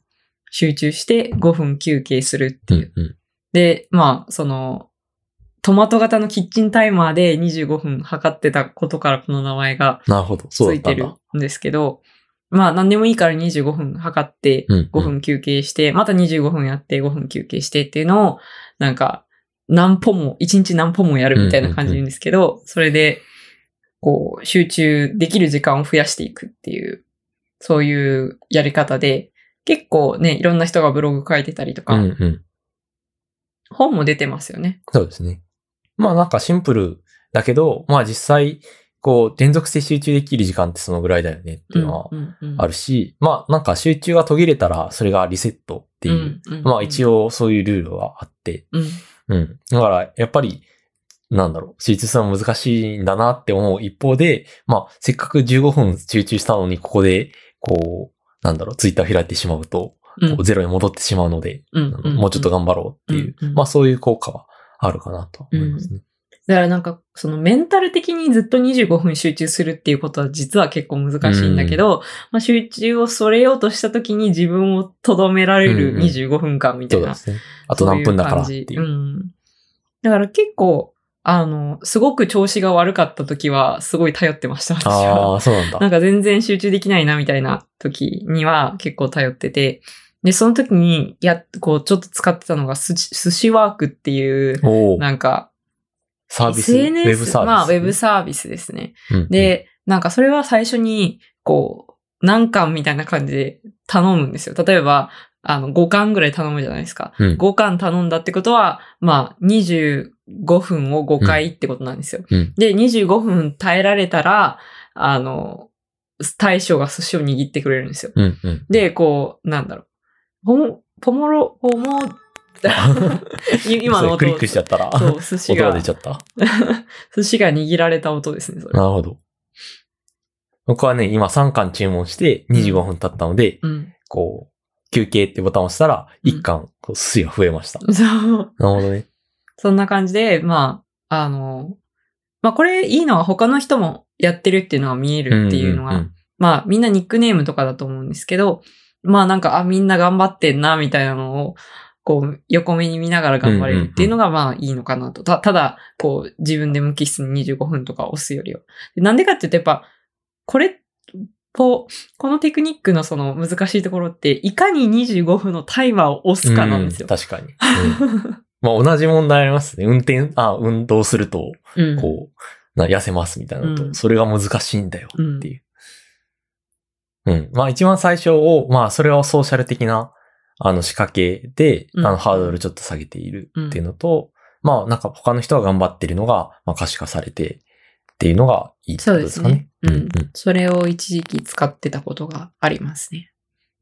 集中して5分休憩するっていう。うんうんで、まあ、その、トマト型のキッチンタイマーで25分測ってたことからこの名前がついてる。んですけど、まあ何でもいいから25分測ってうんうん5分休憩して、また25分やって5分休憩してっていうのを、なんか何歩も、1日何歩もやるみたいな感じなんですけど、それで、こう、集中できる時間を増やしていくっていう、そういうやり方で、結構ね、いろんな人がブログ書いてたりとか、うんうん。本も出てますよね。そうですね。まあなんかシンプルだけど、まあ実際、こう、連続して集中できる時間ってそのぐらいだよねっていうのはうんうんうん。あるし、まあなんか集中が途切れたらそれがリセットっていう、うんうんまあ一応そういうルールはあって、うん。うん。だからやっぱり、なんだろう、集中するのは難しいんだなって思う一方で、まあせっかく15分集中したのにここで、こう、なんだろう、ツイッター開いてしまうと、ゼロに戻ってしまうので、もうちょっと頑張ろうっていう、うんうん。まあそういう効果はあるかなと思いますね。だからなんか、そのメンタル的にずっと25分集中するっていうことは実は結構難しいんだけど、まあ集中をそれようとした時に自分を留められるうんうん25分間みたいうな。そですね。あと何分だからっていう。うん。だから結構、あの、すごく調子が悪かった時は、すごい頼ってました、私は。ああ、そうなんだ。なんか全然集中できないなみたいな時には結構頼ってて、で、その時に、や、こう、ちょっと使ってたのが、すし寿司ワークっていう。なんか、サービス、ウ SNS、ェブサービス。まあ、ウェブサービスですね。うんうん、で、なんかそれは最初に、こう、何巻みたいな感じで頼むんですよ。例えば、あの、5巻ぐらい頼むじゃないですか。うん5巻頼んだってことは、まあ、25分を5回ってことなんですよ。うんで、25分耐えられたら、あの、大将が寿司を握ってくれるんですよ。うんうん。で、こう、なんだろう。ポモ、ポモロ、ポモ、今の音クリックしちゃったら、そう、寿司が音が出、ちゃった。寿司が握られた音ですね、それ。なるほど。僕はね、今3巻注文して25分経ったので、うん。こう、休憩ってボタンを押したら、1巻、こう、寿司が増えました。そう。なるほどね。そんな感じで、まあ、あの、まあこれいいのは他の人もやってるっていうのが見えるっていうのが、んんんまあみんなニックネームとかだと思うんですけど、まあなんか、あ、みんな頑張ってんな、みたいなのを、こう、横目に見ながら頑張れるっていうのが、まあいいのかなと。たただ、こう、自分で無機質に25分とか押すよりは。でなんでかって言うと、やっぱ、これ、こう、このテクニックのその難しいところって、いかに25分のタイマーを押すかなんですよう。確かに。うんまあ同じ問題ありますね。運転、あ、運動すると、うんこう、な痩せますみたいなのと、うんそれが難しいんだよっていう。うん。まあ一番最初を、まあそれはソーシャル的な、あの仕掛けで、うんあのハードルちょっと下げているっていうのと、まあなんか他の人が頑張ってるのが、まあ可視化されて、っていうのがいいってことですかね。そうですねうんそれを一時期使ってたことがありますね。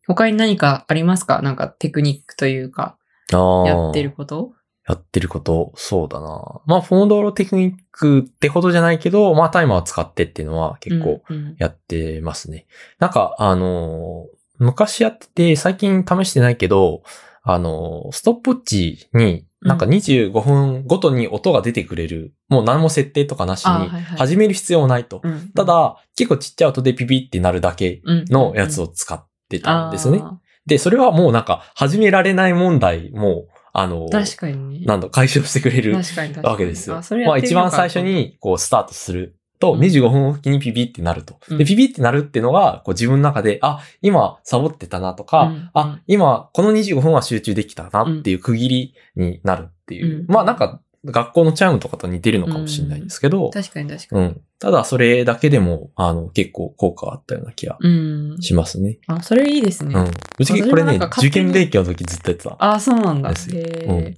他に何かありますか？なんかテクニックというか。やってること？やってること、そうだな。まあ、フォモドーロテクニックってほどじゃないけど、まあ、タイマーを使ってっていうのは結構うんうんやってますね。なんか、あのー昔やってて、最近試してないけど、あのーストップウォッチに、なんかうん25分ごとに音が出てくれる、もう何も設定とかなしに、始める必要はないと。うんただ、結構ちっちゃい音でピピってなるだけのやつをを使ってたんですね。で、それはもうなんか、始められない問題も、あのー確かにね。なんだ、解消してくれる。わけですよ。あそれまあ一番最初にこうスタートするとうん25分おきにピピってなると。うんで、ピピってなるっていうのがこう自分の中で、あ、今サボってたなとか、うんあ、今この25分は集中できたなっていう区切りになるっていう。うんまあなんか学校のチャイムとかと似てるのかもしれないんですけど、確かに確かに。うん。ただそれだけでも、あの、結構効果があったような気がうん。しますね。あ、それいいですね。うん。うちこれね受験勉強の時ずっとやってた。あ、そうなんだ。ですよへ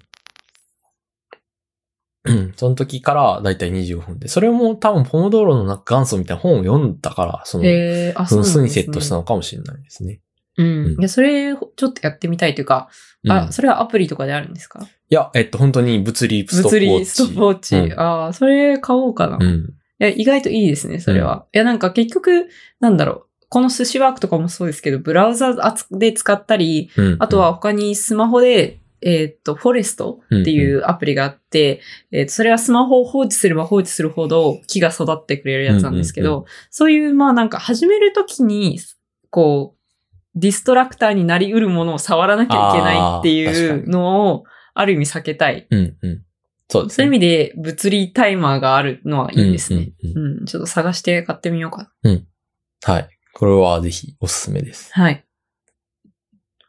うん。その時からだいたい25分で。それも多分ポモドーロのなんか元祖みたいな本を読んだから、その分数にセットしたのかもしれないですね。うん。うんいや、それ、ちょっとやってみたいというか、うんあ、それはアプリとかであるんですか？いや、えっと、本当に物理ストップウォッチ。物理ストップウォッチ。うんああ、それ買おうかな。いうん。や、意外といいですね、それは。いや、なんか結局、なんだろう。この寿司ワークとかもそうですけど、ブラウザで使ったり、うん。あとは他にスマホで、えーっと、フォレストっていうアプリがあって、えーっと、それはスマホを放置すれば放置するほど木が育ってくれるやつなんですけど、うんうんそういう、まあなんか始めるときに、こう、ディストラクターになり得るものを触らなきゃいけないっていうのを、ある意味避けたい。うん、うん。そうですそういうね。意味で物理タイマーがあるのはいいですね。うんうんうんうん、ちょっと探して買ってみようかはい。これはぜひおすすめです。な。はい。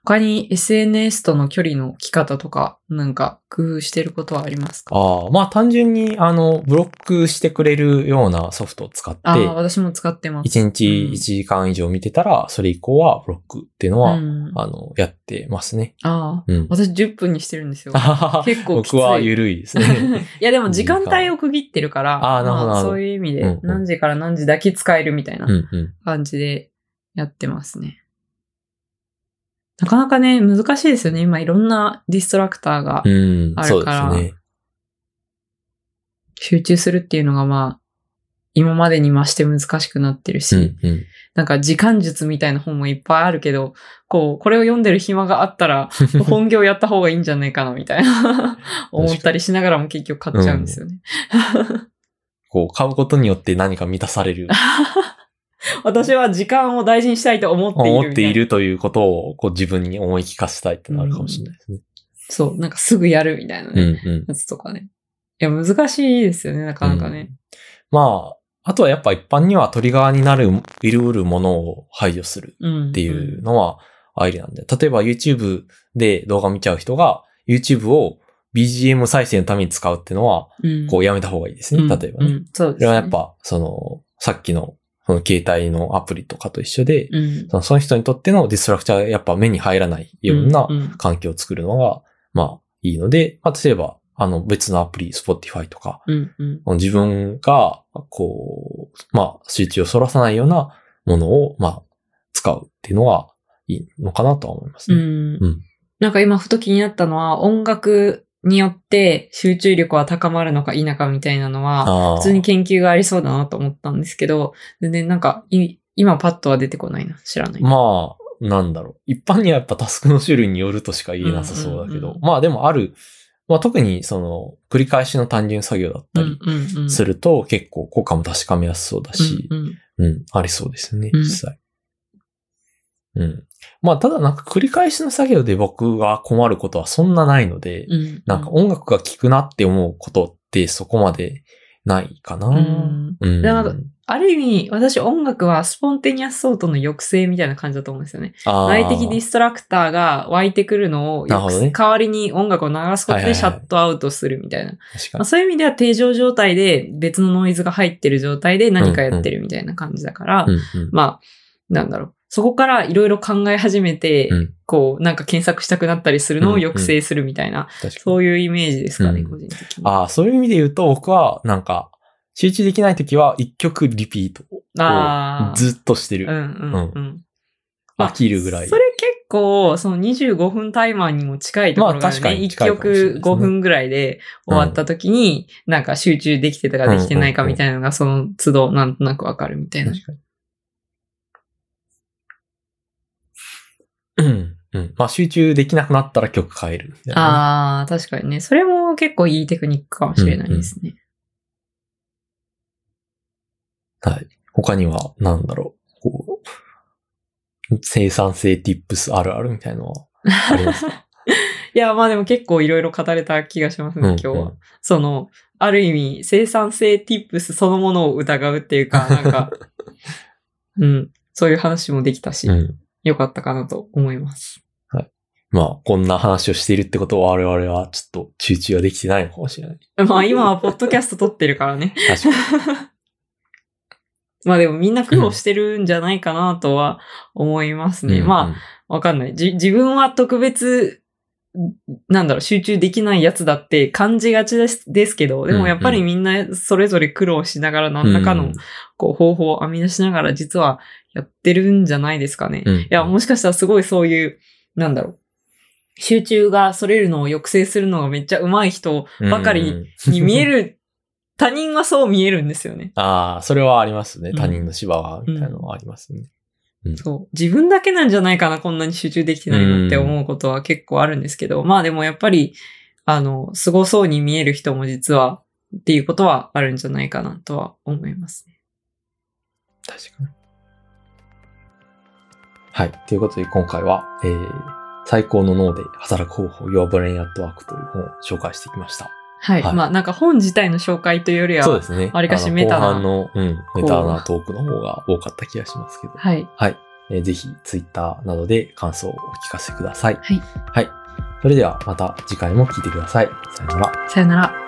他に SNS との距離の置き方とか、なんか工夫してることはありますか？ああ、まあ単純に、あの、ブロックしてくれるようなソフトを使って、ああ、私も使ってます。1日うん1時間以上見てたら、それ以降はブロックっていうのは、うん、ああの、やってますね。あ、うん。私10分にしてるんですよ。結構きつい僕は緩いですね。いやでも時間帯を区切ってるから、あーなるほどそういう意味でうんうん何時から何時だけ使えるみたいなうんうん。感じでやってますね。なかなかね、難しいですよね。今いろんなディストラクターがあるからすね。集中するっていうのがまあ、今までに増して難しくなってるし、うんうん。なんか時間術みたいな本もいっぱいあるけど、こう、これを読んでる暇があったら、本業やった方がいいんじゃないかな、みたいな、思ったりしながらも結局買っちゃうんですよね。こう、買うことによって何か満たされる、私は時間を大事にしたいと思っている。思っているということを、こう自分に思い聞かせたいってなるかもしれないですね。そう、なんかすぐやるみたいなうんね、うん。やつとかね。いや、難しいですよね、なかなかね。まあ、あとはやっぱ一般にはトリガーになる、いるうるものを排除するうん。っていうのはアイデアなんで、例えば YouTube で動画見ちゃう人が YouTube を BGM 再生のために使うっていうのは、うん、こうやめた方がいいですね。うん例えばね。うんそうです、ね。それはやっぱ、その、さっきの、その携帯のアプリとかと一緒で、うん、その人にとってのディストラクチャーがやっぱ目に入らないような環境を作るのが、まあいいので、まあ例えば、あの別のアプリ、Spotify とか、うん、うん。自分が、こう、まあ集中をそらさないようなものを、まあ使うっていうのがいいのかなとは思いますね。うんうんなんか今ふと気になったのは、音楽によって集中力は高まるのか否かみたいなのは、普通に研究がありそうだなと思ったんですけど、全然なんかい今パッとは出てこないな。知らない。まあ、なんだろう。一般にはやっぱタスクの種類によるとしか言えなさそうだけど、うんうんうんまあでもある、まあ特にその繰り返しの単純作業だったりうんうんすると結構効果も確かめやすそうだし、うんうんうん、ありそうですね、うん実際。うん。まあただなんか繰り返しの作業で僕が困ることはそんなないので、うんなんか音楽が聴くなって思うことってそこまでないかな。うんうん。ある意味、私音楽は spontaneous thought の抑制みたいな感じだと思うんですよね。内的 distractor が湧いてくるのをね代わりに音楽を流すことでシャットアウトするみたいな。ま。そういう意味では定常状態で別のノイズが入ってる状態で何かやってるみたいな感じだから、うんうんまあ、なんだろう。そこからいろいろ考え始めて、うんこう、なんか検索したくなったりするのを抑制するみたいな、確かに。そういうイメージですかね、うん個人的に。ああ、そういう意味で言うと僕はなんか集中できないときは一曲リピートをずっとしてる。うんうんうん。飽きるぐらい。それ結構、その25分タイマーにも近いところがね。まあ確かに1近いかもしれないですね曲5分ぐらいで終わった時に、なんか集中できてたかできてないかみたいなのが、その都度なんとなくわかるみたいな。確かに。うん。うん。まあ集中できなくなったら曲変える。ああ、確かにね。それも結構いいテクニックかもしれないですね。はい。他には、なんだろう。こう、生産性 tips あるあるみたいなのはありますか？いや、まあでも結構いろいろ語れた気がしますね、今日は。うんうんその、ある意味、生産性 tips そのものを疑うっていうか、なんか、うん、そういう話もできたし、うん。よかったかなと思います。まあ、こんな話をしているってことは我々はちょっと集中はできてないのかもしれない。まあ今はポッドキャスト撮ってるからね。確かに。まあでもみんな苦労してるんじゃないかなとは思いますね。うんまあ、わかんない。じ、自分は特別、なんだろう、集中できないやつだって感じがちですですけど、でもやっぱりみんなそれぞれ苦労しながら何らかのこう方法を編み出しながら実はやってるんじゃないですかね。うん、うんいや、もしかしたらすごいそういう、なんだろう。集中がそれるのを抑制するのがめっちゃ上手い人ばかりに見える。る、他人はそう見えるんですよね。ああ、それはありますね。うん他人の芝は、みたいなのはありますね。そう。自分だけなんじゃないかな、こんなに集中できてないのって思うことは結構あるんですけど、まあでもやっぱり、あの、凄そうに見える人も実は、っていうことはあるんじゃないかなとは思いますね。確かに。はい。ということで今回は、えー、最高の脳で働く方法 Your Brain at Work という本を紹介してきました。はい。はいまあなんか本自体の紹介というよりは、そうですね。わりかしあのメタな後半の、うん、うメタなトークの方が多かった気がしますけど。はい。はい。えーぜひ、ツイッターなどで感想をお聞かせください。はい。はい。それではまた次回も聞いてください。さよなら。さよなら。